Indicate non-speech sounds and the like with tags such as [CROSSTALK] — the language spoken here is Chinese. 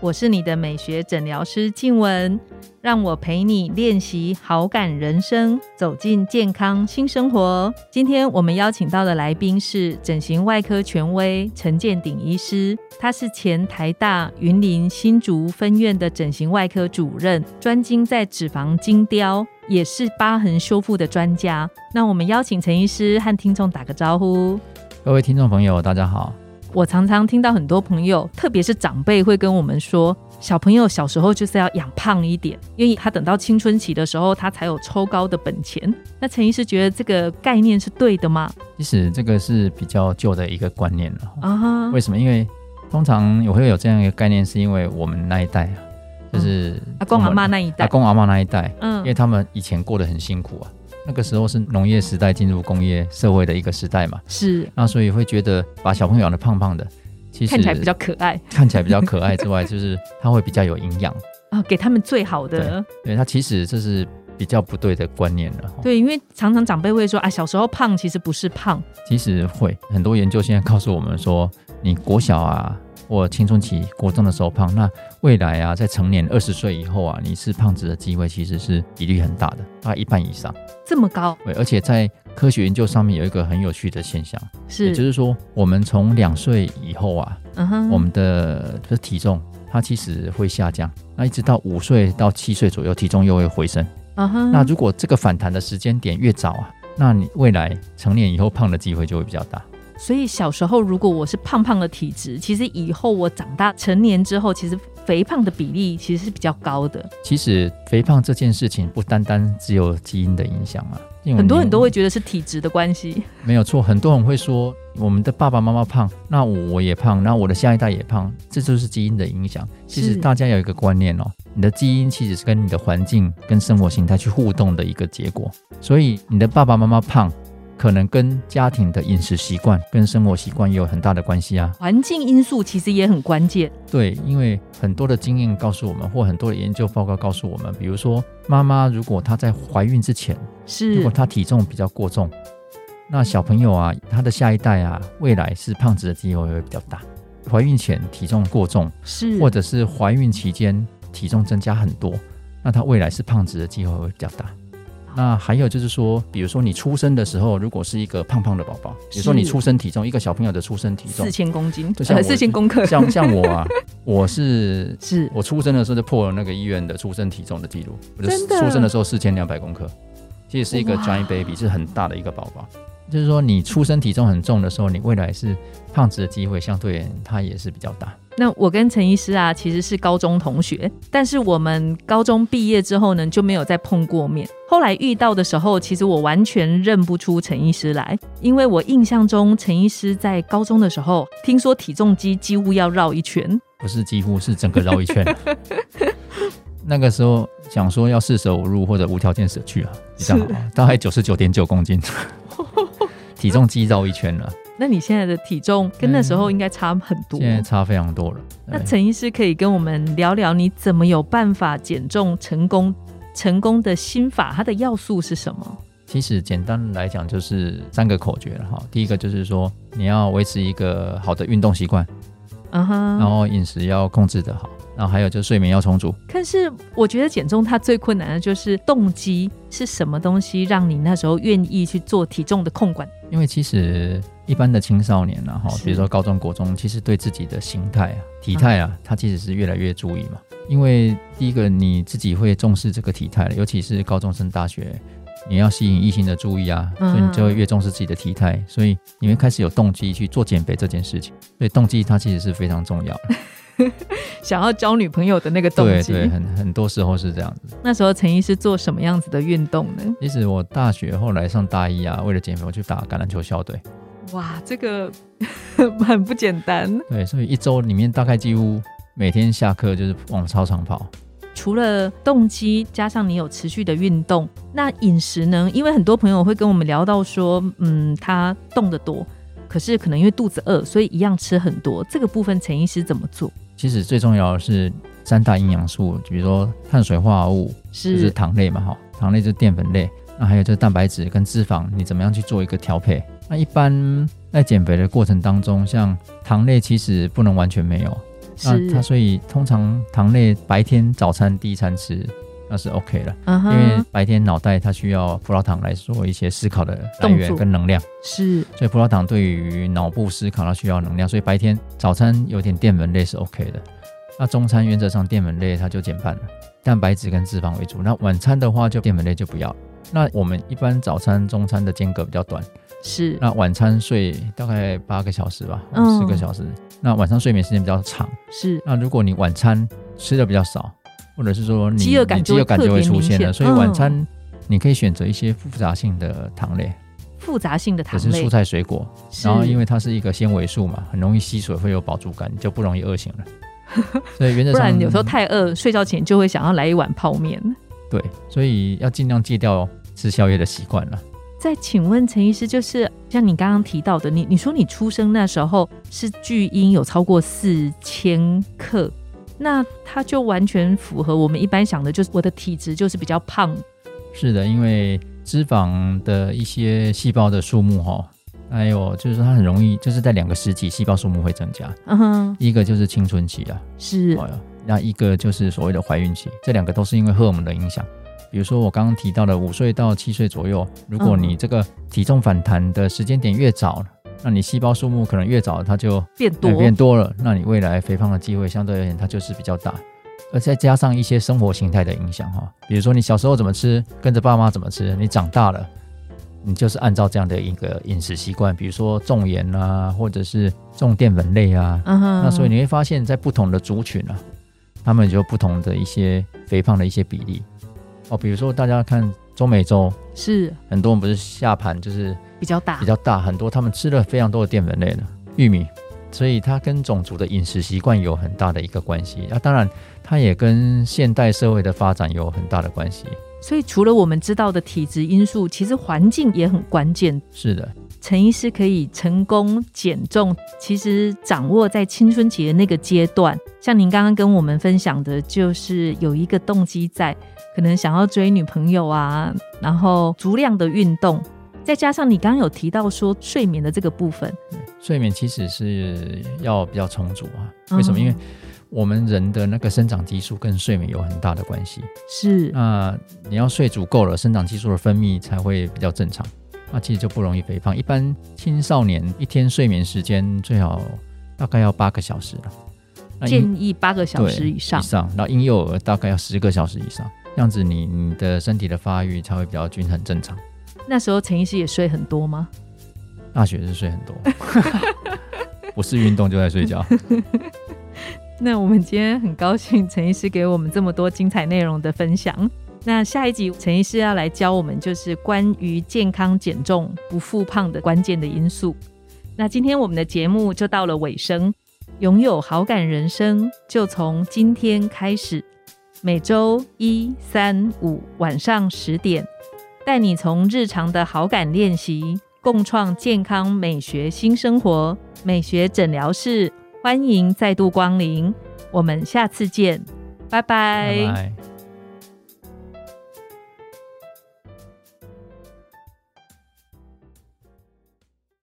我是你的美学诊疗师静雯。让我陪你练习好感人生，走进健康新生活。今天我们邀请到的来宾是整形外科权威陈建鼎医师，他是前台大云林新竹分院的整形外科主任，专精在脂肪精雕，也是疤痕修复的专家。那我们邀请陈医师和听众打个招呼。各位听众朋友，大家好。我常常听到很多朋友，特别是长辈，会跟我们说。小朋友小时候就是要养胖一点，因为他等到青春期的时候，他才有抽高的本钱。那陈医师觉得这个概念是对的吗？其实这个是比较旧的一个观念了。啊哈？为什么？因为通常我会有这样一个概念，是因为我们那一代啊，就是阿公阿妈那一代，阿公阿妈那一代，嗯，因为他们以前过得很辛苦啊。那个时候是农业时代进入工业社会的一个时代嘛，是。那所以会觉得把小朋友养的胖胖的。其实看起来比较可爱，看起来比较可爱之外，就是它会比较有营养啊，[LAUGHS] 给他们最好的。对它其实这是比较不对的观念了。对，因为常常长辈会说啊，小时候胖其实不是胖，其实会很多研究现在告诉我们说，你国小啊或青春期、国中的时候胖，那未来啊在成年二十岁以后啊，你是胖子的机会其实是比例很大的，大概一半以上。这么高？对，而且在科学研究上面有一个很有趣的现象，是，也就是说，我们从两岁以后啊，嗯哼，我们的的体重它其实会下降，那一直到五岁到七岁左右，体重又会回升。嗯哼，那如果这个反弹的时间点越早啊，那你未来成年以后胖的机会就会比较大。所以小时候如果我是胖胖的体质，其实以后我长大成年之后，其实肥胖的比例其实是比较高的。其实肥胖这件事情不单单只有基因的影响啊。很多人都会觉得是体质的关系，没有错。很多人会说，我们的爸爸妈妈胖，那我也胖，那我的下一代也胖，这就是基因的影响。其实大家有一个观念哦，你的基因其实是跟你的环境跟生活形态去互动的一个结果。所以你的爸爸妈妈胖。可能跟家庭的饮食习惯、跟生活习惯也有很大的关系啊。环境因素其实也很关键。对，因为很多的经验告诉我们，或很多的研究报告告诉我们，比如说妈妈如果她在怀孕之前，是如果她体重比较过重，那小朋友啊，他的下一代啊，未来是胖子的机会会比较大。怀孕前体重过重，是或者是怀孕期间体重增加很多，那他未来是胖子的机会会比较大。那还有就是说，比如说你出生的时候，如果是一个胖胖的宝宝，比如说你出生体重，一个小朋友的出生体重四千公斤，四千公克，像像我啊，[LAUGHS] 我是是。我出生的时候就破了那个医院的出生体重的记录，我就出生的时候四千两百公克，其实是一个 giant baby，是很大的一个宝宝。就是说，你出生体重很重的时候，你未来是胖子的机会相对它也是比较大。那我跟陈医师啊，其实是高中同学，但是我们高中毕业之后呢，就没有再碰过面。后来遇到的时候，其实我完全认不出陈医师来，因为我印象中陈医师在高中的时候，听说体重机几乎要绕一圈，[LAUGHS] 不是几乎是整个绕一圈。[LAUGHS] 那个时候想说要四舍五入或者无条件舍去啊，比较好，大概九十九点九公斤，体重肌绕一圈了。那你现在的体重跟那时候应该差很多，现在差非常多了。那陈医师可以跟我们聊聊，你怎么有办法减重成功？成功的心法，它的要素是什么？其实简单来讲就是三个口诀了哈。第一个就是说你要维持一个好的运动习惯，嗯哼，然后饮食要控制的好。然后还有就是睡眠要充足。可是我觉得减重它最困难的就是动机是什么东西让你那时候愿意去做体重的控管？因为其实一般的青少年啊，哈，比如说高中国中，其实对自己的形态啊、体态啊，他其实是越来越注意嘛。因为第一个你自己会重视这个体态，尤其是高中生、大学，你要吸引异性的注意啊，所以你就会越重视自己的体态，所以你会开始有动机去做减肥这件事情。所以动机它其实是非常重要的。[LAUGHS] 想要交女朋友的那个动机，对对，很很多时候是这样子。那时候陈毅是做什么样子的运动呢？其实我大学后来上大一啊，为了减肥，我去打橄榄球校队。哇，这个 [LAUGHS] 很不简单。对，所以一周里面大概几乎每天下课就是往操场跑。除了动机，加上你有持续的运动，那饮食呢？因为很多朋友会跟我们聊到说，嗯，他动得多。可是可能因为肚子饿，所以一样吃很多。这个部分陈医师怎么做？其实最重要的是三大营养素，比如说碳水化合物，就是糖类嘛，哈，糖类就是淀粉类。那还有就是蛋白质跟脂肪，你怎么样去做一个调配？那一般在减肥的过程当中，像糖类其实不能完全没有。那它所以通常糖类白天早餐第一餐吃那是 OK 了，因为白天脑袋它需要葡萄糖来做一些思考的来源跟能量。是，所以葡萄糖对于脑部思考它需要能量，所以白天早餐有点淀粉类是 OK 的。那中餐原则上淀粉类它就减半了，蛋白质跟脂肪为主。那晚餐的话就淀粉类就不要。那我们一般早餐、中餐的间隔比较短。是，那晚餐睡大概八个小时吧，十个小时。那晚上睡眠时间比较长。是，那如果你晚餐吃的比较少，或者是说你饥饿感饥饿感就会出现了，所以晚餐你可以选择一些复杂性的糖类，复杂性的糖类，是蔬菜水果。然后因为它是一个纤维素嘛，很容易吸水，会有饱足感，就不容易饿醒了。[LAUGHS] 所以原则上，不然有时候太饿，睡觉前就会想要来一碗泡面。对，所以要尽量戒掉吃宵夜的习惯了。再请问陈医师，就是像你刚刚提到的，你你说你出生那时候是巨婴有超过四千克，那它就完全符合我们一般想的，就是我的体质就是比较胖。是的，因为脂肪的一些细胞的数目哈，还有就是说它很容易就是在两个时期细胞数目会增加。嗯哼，一个就是青春期啊，是，那一个就是所谓的怀孕期，这两个都是因为荷尔蒙的影响。比如说我刚刚提到的五岁到七岁左右，如果你这个体重反弹的时间点越早，那你细胞数目可能越早，它就变多变多了，那你未来肥胖的机会相对而言它就是比较大。而再加上一些生活形态的影响哈，比如说你小时候怎么吃，跟着爸妈怎么吃，你长大了，你就是按照这样的一个饮食习惯，比如说重盐啊，或者是重淀粉类啊，那所以你会发现在不同的族群啊，他们就不同的一些肥胖的一些比例。哦，比如说大家看中美洲，是很多人不是下盘就是比较大，比较大很多，他们吃了非常多的淀粉类的玉米，所以它跟种族的饮食习惯有很大的一个关系。那当然，它也跟现代社会的发展有很大的关系。所以除了我们知道的体质因素，其实环境也很关键。是的。陈医师可以成功减重，其实掌握在青春期的那个阶段，像您刚刚跟我们分享的，就是有一个动机在，可能想要追女朋友啊，然后足量的运动，再加上你刚刚有提到说睡眠的这个部分，睡眠其实是要比较充足啊。为什么？因为我们人的那个生长激素跟睡眠有很大的关系。是，那你要睡足够了，生长激素的分泌才会比较正常。那其实就不容易肥胖。一般青少年一天睡眠时间最好大概要八个小时了，建议八个小时以上。以上，然后婴幼儿大概要十个小时以上，这样子你你的身体的发育才会比较均衡正常。那时候陈医师也睡很多吗？大学是睡很多，[LAUGHS] 不是运动就在睡觉。[LAUGHS] 那我们今天很高兴陈医师给我们这么多精彩内容的分享。那下一集陈医师要来教我们，就是关于健康减重不复胖的关键的因素。那今天我们的节目就到了尾声，拥有好感人生就从今天开始。每周一、三、五晚上十点，带你从日常的好感练习，共创健康美学新生活。美学诊疗室欢迎再度光临，我们下次见，拜拜。